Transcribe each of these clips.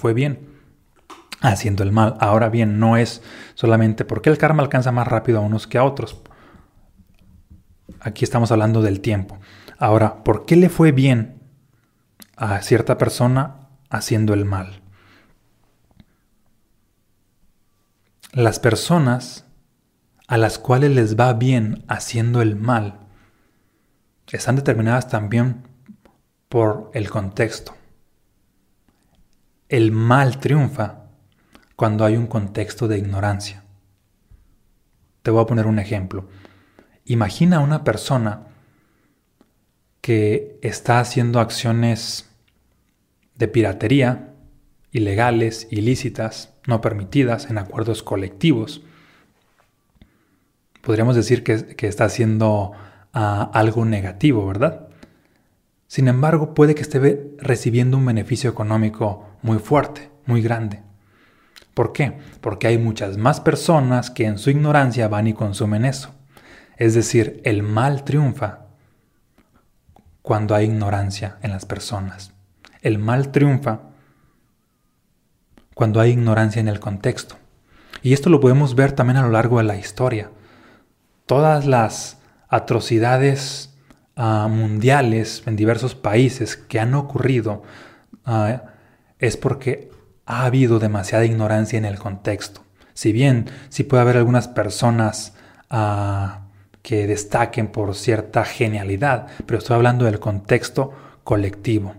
fue bien haciendo el mal. Ahora bien, no es solamente porque el karma alcanza más rápido a unos que a otros. Aquí estamos hablando del tiempo. Ahora, ¿por qué le fue bien a cierta persona haciendo el mal? Las personas a las cuales les va bien haciendo el mal están determinadas también por el contexto. El mal triunfa cuando hay un contexto de ignorancia. Te voy a poner un ejemplo. Imagina una persona que está haciendo acciones de piratería, ilegales, ilícitas, no permitidas en acuerdos colectivos. Podríamos decir que, está haciendo ah, algo negativo, ¿verdad? Sin embargo, puede que esté recibiendo un beneficio económico muy fuerte, muy grande. ¿Por qué? Porque hay muchas más personas que en su ignorancia van y consumen eso. Es decir, el mal triunfa cuando hay ignorancia en las personas. El mal triunfa cuando hay ignorancia en el contexto. Y esto lo podemos ver también a lo largo de la historia. Todas las atrocidades ah, mundiales en diversos países que han ocurrido ah, es porque ha habido demasiada ignorancia en el contexto. Si bien sí puede haber algunas personas ah, que destaquen por cierta genialidad, pero estoy hablando del contexto colectivo.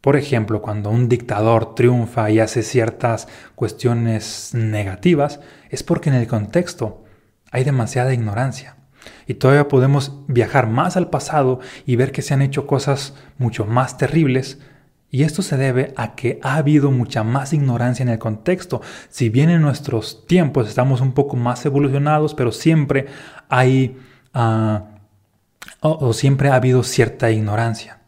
Por ejemplo, cuando un dictador triunfa y hace ciertas cuestiones negativas, es porque en el contexto hay demasiada ignorancia. Y todavía podemos viajar más al pasado y ver que se han hecho cosas mucho más terribles y esto se debe a que ha habido mucha más ignorancia en el contexto. Si bien en nuestros tiempos estamos un poco más evolucionados, pero siempre hay ah, o, siempre ha habido cierta ignorancia.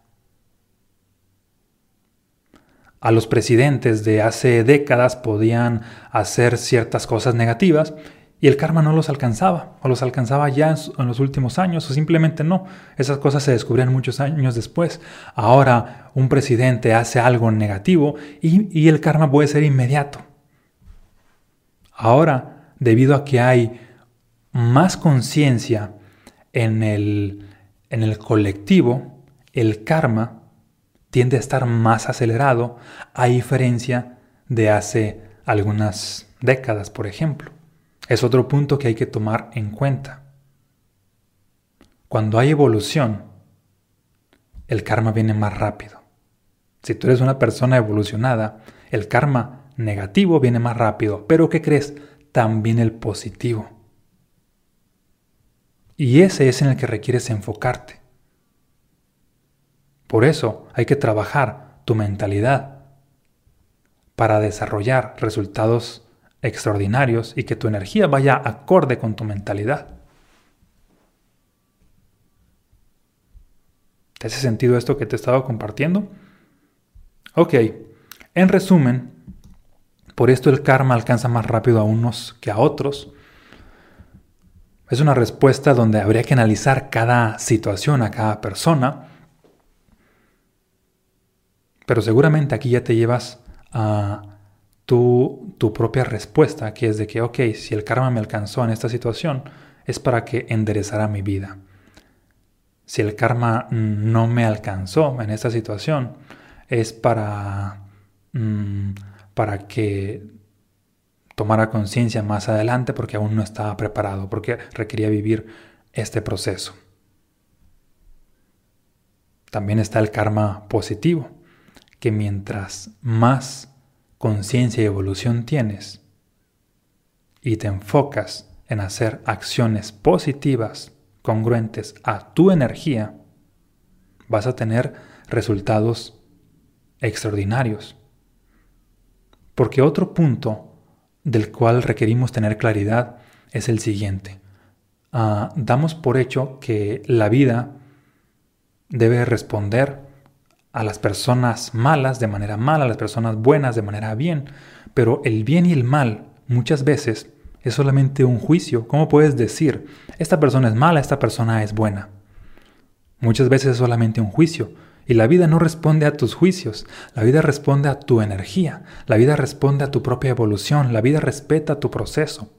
A los presidentes de hace décadas podían hacer ciertas cosas negativas y el karma no los alcanzaba, o los alcanzaba ya en, los últimos años, o simplemente no. Esas cosas se descubrían muchos años después. Ahora un presidente hace algo negativo y, y el karma puede ser inmediato. Ahora, debido a que hay más conciencia en el, en el colectivo, el karma tiende a estar más acelerado, a diferencia de hace algunas décadas, por ejemplo. Es otro punto que hay que tomar en cuenta. Cuando hay evolución, el karma viene más rápido. Si tú eres una persona evolucionada, el karma negativo viene más rápido, pero ¿qué crees? También el positivo. Y ese es en el que requieres enfocarte. Por eso hay que trabajar tu mentalidad para desarrollar resultados extraordinarios y que tu energía vaya acorde con tu mentalidad. ¿Te hace sentido esto que te he estado compartiendo? Ok, en resumen, por esto el karma alcanza más rápido a unos que a otros. Es una respuesta donde habría que analizar cada situación, a cada persona. Pero seguramente aquí ya te llevas a tu, tu propia respuesta, que es de que, ok, si el karma me alcanzó en esta situación, es para que enderezara mi vida. Si el karma no me alcanzó en esta situación, es para, mm, para que tomara conciencia más adelante porque aún no estaba preparado, porque requería vivir este proceso. También está el karma positivo, que mientras más conciencia y evolución tienes y te enfocas en hacer acciones positivas congruentes a tu energía, vas a tener resultados extraordinarios. Porque otro punto del cual requerimos tener claridad es el siguiente. Ah, damos por hecho que la vida debe responder a las personas malas de manera mala, a las personas buenas de manera bien, pero el bien y el mal muchas veces es solamente un juicio. ¿Cómo puedes decir, esta persona es mala, esta persona es buena? Muchas veces es solamente un juicio Y la vida no responde a tus juicios, la vida responde a tu energía, la vida responde a tu propia evolución, la vida respeta tu proceso.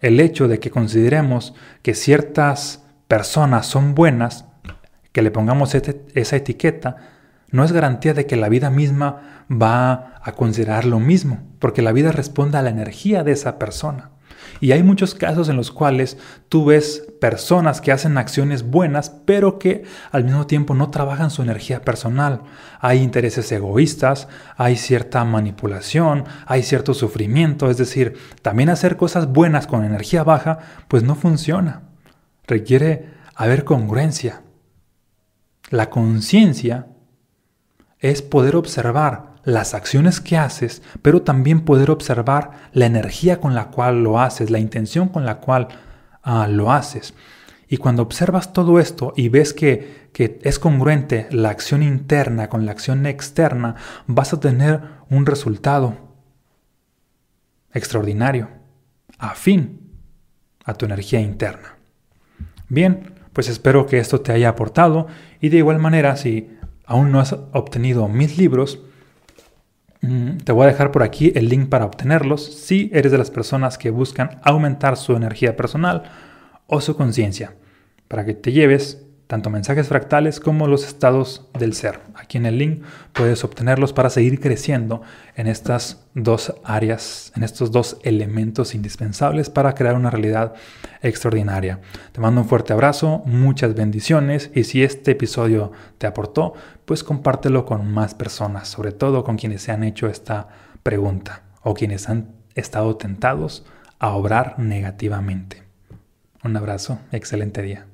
El hecho de que consideremos que ciertas personas son buenas, que le pongamos esa etiqueta, no es garantía de que la vida misma va a considerar lo mismo, porque la vida responde a la energía de esa persona. Y hay muchos casos en los cuales tú ves personas que hacen acciones buenas, pero que al mismo tiempo no trabajan su energía personal. Hay intereses egoístas, hay cierta manipulación, hay cierto sufrimiento, es decir, también hacer cosas buenas con energía baja, pues no funciona. Requiere haber congruencia. La conciencia es poder observar las acciones que haces, pero también poder observar la energía con la cual lo haces, la intención con la cual ah, lo haces. Y cuando observas todo esto y ves que, que es congruente la acción interna con la acción externa, vas a tener un resultado extraordinario, afín a tu energía interna. Bien, pues espero que esto te haya aportado. Y de igual manera si aún no has obtenido mis libros, Mm, te voy a dejar por aquí el link para obtenerlos. Si eres de las personas que buscan aumentar su energía personal o su conciencia, para que te lleves tanto mensajes fractales como los estados del ser. Aquí en el link puedes obtenerlos para seguir creciendo en estas dos áreas, en estos dos elementos indispensables para crear una realidad extraordinaria. Te mando un fuerte abrazo, muchas bendiciones y si este episodio te aportó, pues compártelo con más personas, sobre todo con quienes se han hecho esta pregunta o quienes han estado tentados a obrar negativamente. Un abrazo, excelente día.